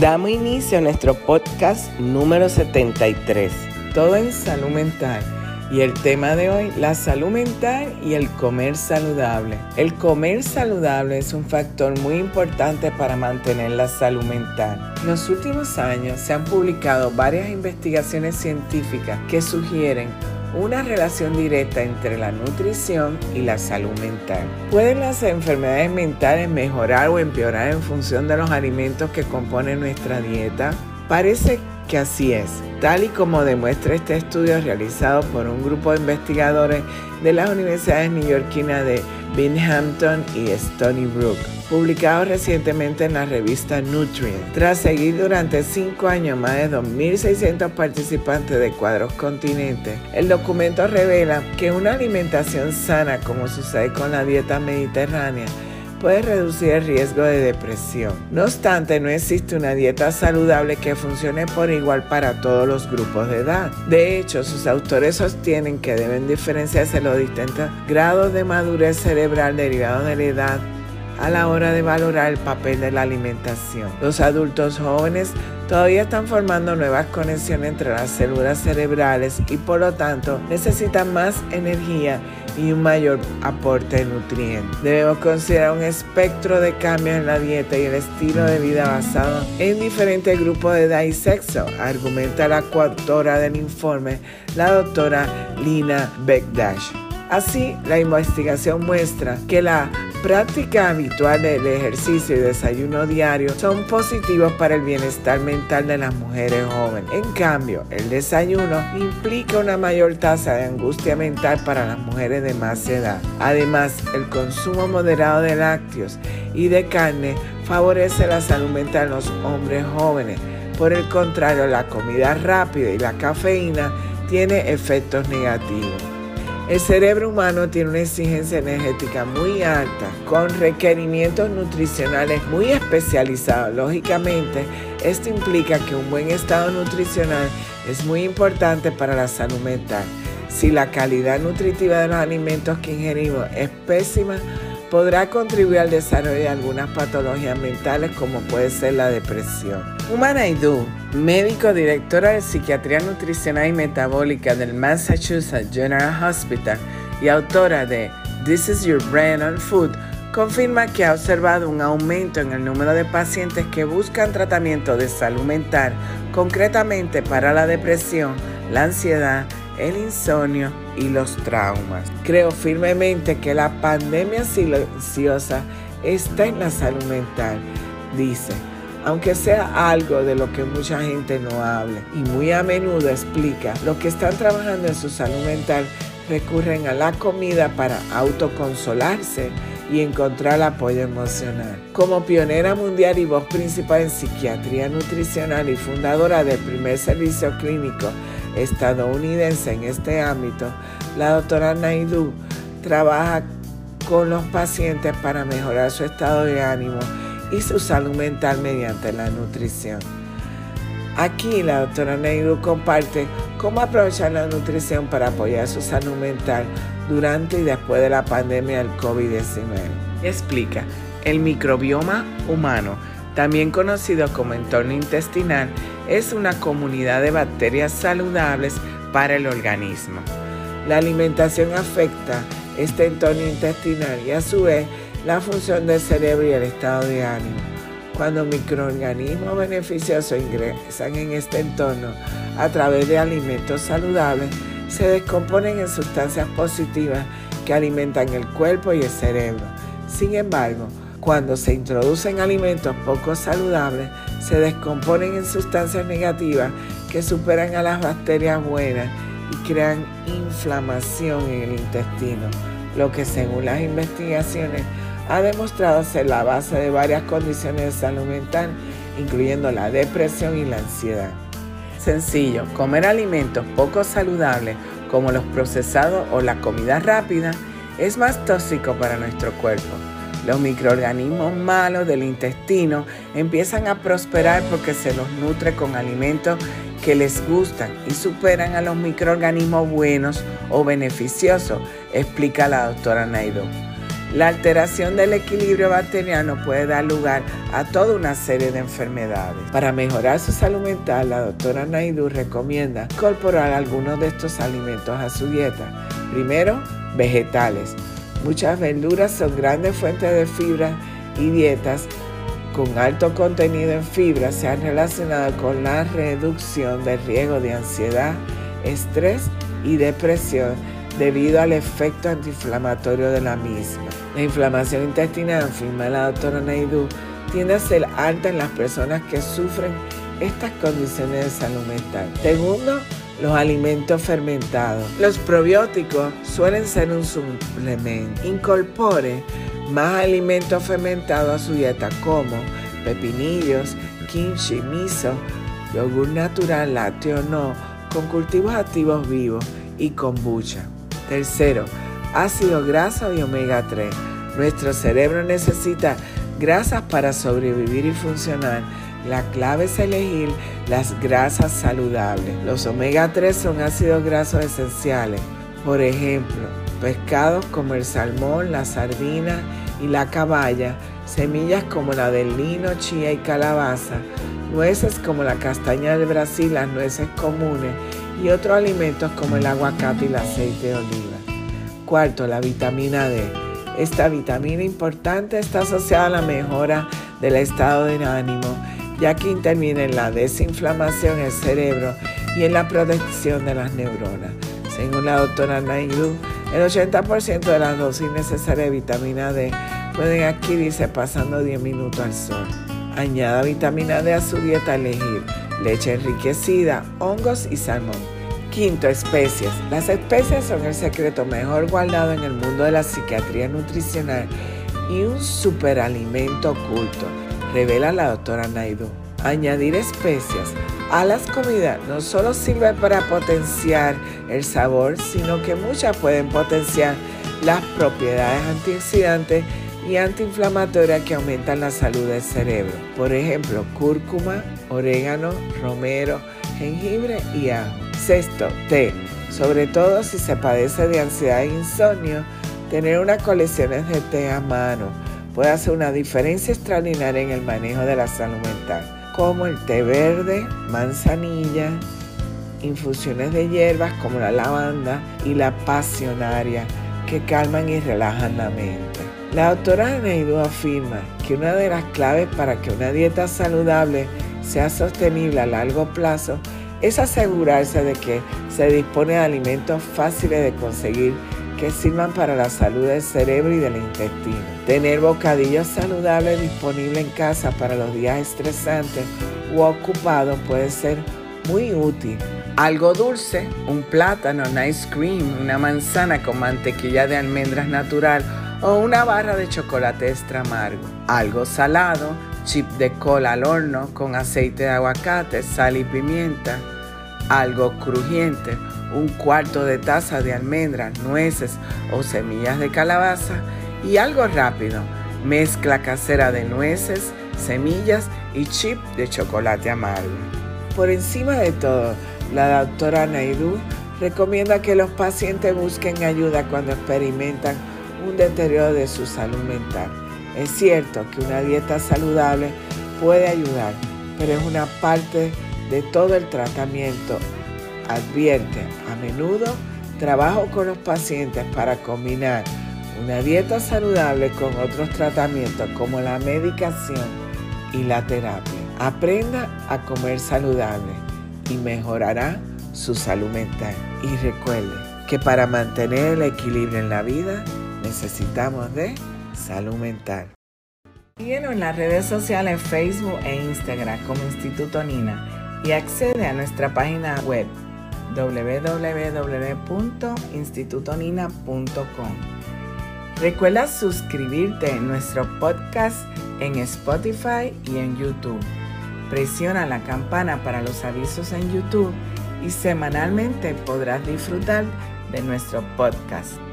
Damos inicio a nuestro podcast número 73, todo en salud mental. Y el tema de hoy, la salud mental y el comer saludable. El comer saludable es un factor muy importante para mantener la salud mental. En los últimos años se han publicado varias investigaciones científicas que sugieren una relación directa entre la nutrición y la salud mental. ¿Pueden las enfermedades mentales mejorar o empeorar en función de los alimentos que componen nuestra dieta? Parece que así es, tal y como demuestra este estudio realizado por un grupo de investigadores de las universidades neoyorquinas de Binghamton y Stony Brook publicado recientemente en la revista Nutrient. Tras seguir durante cinco años más de 2.600 participantes de cuadros continentes, el documento revela que una alimentación sana, como sucede con la dieta mediterránea, puede reducir el riesgo de depresión. No obstante, no existe una dieta saludable que funcione por igual para todos los grupos de edad. De hecho, sus autores sostienen que deben diferenciarse los distintos grados de madurez cerebral derivados de la edad a la hora de valorar el papel de la alimentación. Los adultos jóvenes todavía están formando nuevas conexiones entre las células cerebrales y por lo tanto necesitan más energía y un mayor aporte de nutrientes. Debemos considerar un espectro de cambios en la dieta y el estilo de vida basado en diferentes grupos de edad y sexo, argumenta la coautora del informe, la doctora Lina Beckdash. Así, la investigación muestra que la práctica habitual del ejercicio y desayuno diario son positivos para el bienestar mental de las mujeres jóvenes. En cambio, el desayuno implica una mayor tasa de angustia mental para las mujeres de más edad. Además, el consumo moderado de lácteos y de carne favorece la salud mental de los hombres jóvenes. Por el contrario, la comida rápida y la cafeína tiene efectos negativos. El cerebro humano tiene una exigencia energética muy alta, con requerimientos nutricionales muy especializados. Lógicamente, esto implica que un buen estado nutricional es muy importante para la salud mental. Si la calidad nutritiva de los alimentos que ingerimos es pésima, podrá contribuir al desarrollo de algunas patologías mentales como puede ser la depresión. Uma Naidoo, médico directora de Psiquiatría Nutricional y Metabólica del Massachusetts General Hospital y autora de This is Your Brain on Food, confirma que ha observado un aumento en el número de pacientes que buscan tratamiento de salud mental, concretamente para la depresión, la ansiedad, el insomnio y los traumas. Creo firmemente que la pandemia silenciosa está en la salud mental, dice, aunque sea algo de lo que mucha gente no hable y muy a menudo explica, los que están trabajando en su salud mental recurren a la comida para autoconsolarse y encontrar apoyo emocional. Como pionera mundial y voz principal en psiquiatría nutricional y fundadora del primer servicio clínico estadounidense en este ámbito, la doctora Naidu trabaja con los pacientes para mejorar su estado de ánimo y su salud mental mediante la nutrición. Aquí la doctora Naidu comparte cómo aprovechar la nutrición para apoyar su salud mental durante y después de la pandemia del COVID-19. Explica, el microbioma humano, también conocido como entorno intestinal, es una comunidad de bacterias saludables para el organismo. La alimentación afecta este entorno intestinal y a su vez la función del cerebro y el estado de ánimo. Cuando microorganismos beneficiosos ingresan en este entorno a través de alimentos saludables, se descomponen en sustancias positivas que alimentan el cuerpo y el cerebro. Sin embargo, cuando se introducen alimentos poco saludables, se descomponen en sustancias negativas que superan a las bacterias buenas y crean inflamación en el intestino, lo que según las investigaciones ha demostrado ser la base de varias condiciones de salud mental, incluyendo la depresión y la ansiedad. Sencillo, comer alimentos poco saludables como los procesados o la comida rápida es más tóxico para nuestro cuerpo los microorganismos malos del intestino empiezan a prosperar porque se los nutre con alimentos que les gustan y superan a los microorganismos buenos o beneficiosos, explica la doctora Naido. La alteración del equilibrio bacteriano puede dar lugar a toda una serie de enfermedades. Para mejorar su salud mental, la doctora Naidu recomienda incorporar algunos de estos alimentos a su dieta. Primero, vegetales. Muchas verduras son grandes fuentes de fibra y dietas con alto contenido en fibra se han relacionado con la reducción del riesgo de ansiedad, estrés y depresión debido al efecto antiinflamatorio de la misma. La inflamación intestinal, afirma la doctora Naidu, tiende a ser alta en las personas que sufren estas condiciones de salud mental. Segundo, los alimentos fermentados. Los probióticos suelen ser un suplemento. Incorpore más alimentos fermentados a su dieta como pepinillos, kimchi, miso, yogur natural, lácteo no, con cultivos activos vivos y kombucha. Tercero, ácido graso y omega 3. Nuestro cerebro necesita grasas para sobrevivir y funcionar. La clave es elegir las grasas saludables. Los omega 3 son ácidos grasos esenciales. Por ejemplo, pescados como el salmón, la sardina y la caballa, semillas como la del lino, chía y calabaza, nueces como la castaña de Brasil, las nueces comunes y otros alimentos como el aguacate y el aceite de oliva. Cuarto, la vitamina D. Esta vitamina importante está asociada a la mejora del estado de ánimo, ya que interviene en la desinflamación del cerebro y en la protección de las neuronas. Según la doctora Naidu, el 80% de las dosis necesarias de vitamina D pueden adquirirse pasando 10 minutos al sol. Añada vitamina D a su dieta elegir leche enriquecida, hongos y salmón. Quinto, especias. Las especias son el secreto mejor guardado en el mundo de la psiquiatría nutricional y un superalimento oculto, revela la doctora Naidu. Añadir especias a las comidas no solo sirve para potenciar el sabor, sino que muchas pueden potenciar las propiedades antioxidantes y antiinflamatorias que aumentan la salud del cerebro. Por ejemplo, cúrcuma, orégano, romero, jengibre y ajo. Sexto, té. Sobre todo si se padece de ansiedad e insomnio, tener unas colecciones de té a mano puede hacer una diferencia extraordinaria en el manejo de la salud mental, como el té verde, manzanilla, infusiones de hierbas como la lavanda y la pasionaria que calman y relajan la mente. La doctora Neidu afirma que una de las claves para que una dieta saludable sea sostenible a largo plazo es asegurarse de que se dispone de alimentos fáciles de conseguir que sirvan para la salud del cerebro y del intestino. Tener bocadillos saludables disponibles en casa para los días estresantes u ocupados puede ser muy útil. Algo dulce, un plátano, un ice cream, una manzana con mantequilla de almendras natural o una barra de chocolate extra amargo. Algo salado, chip de cola al horno con aceite de aguacate, sal y pimienta. Algo crujiente, un cuarto de taza de almendras, nueces o semillas de calabaza. Y algo rápido, mezcla casera de nueces, semillas y chip de chocolate amargo. Por encima de todo, la doctora Naidu recomienda que los pacientes busquen ayuda cuando experimentan un deterioro de su salud mental. Es cierto que una dieta saludable puede ayudar, pero es una parte de todo el tratamiento. Advierte, a menudo trabajo con los pacientes para combinar una dieta saludable con otros tratamientos como la medicación y la terapia. Aprenda a comer saludable y mejorará su salud mental. Y recuerde que para mantener el equilibrio en la vida, necesitamos de salud mental. Síguenos en las redes sociales Facebook e Instagram como Instituto Nina y accede a nuestra página web www.institutonina.com. Recuerda suscribirte en nuestro podcast en Spotify y en YouTube. Presiona la campana para los avisos en YouTube y semanalmente podrás disfrutar de nuestro podcast.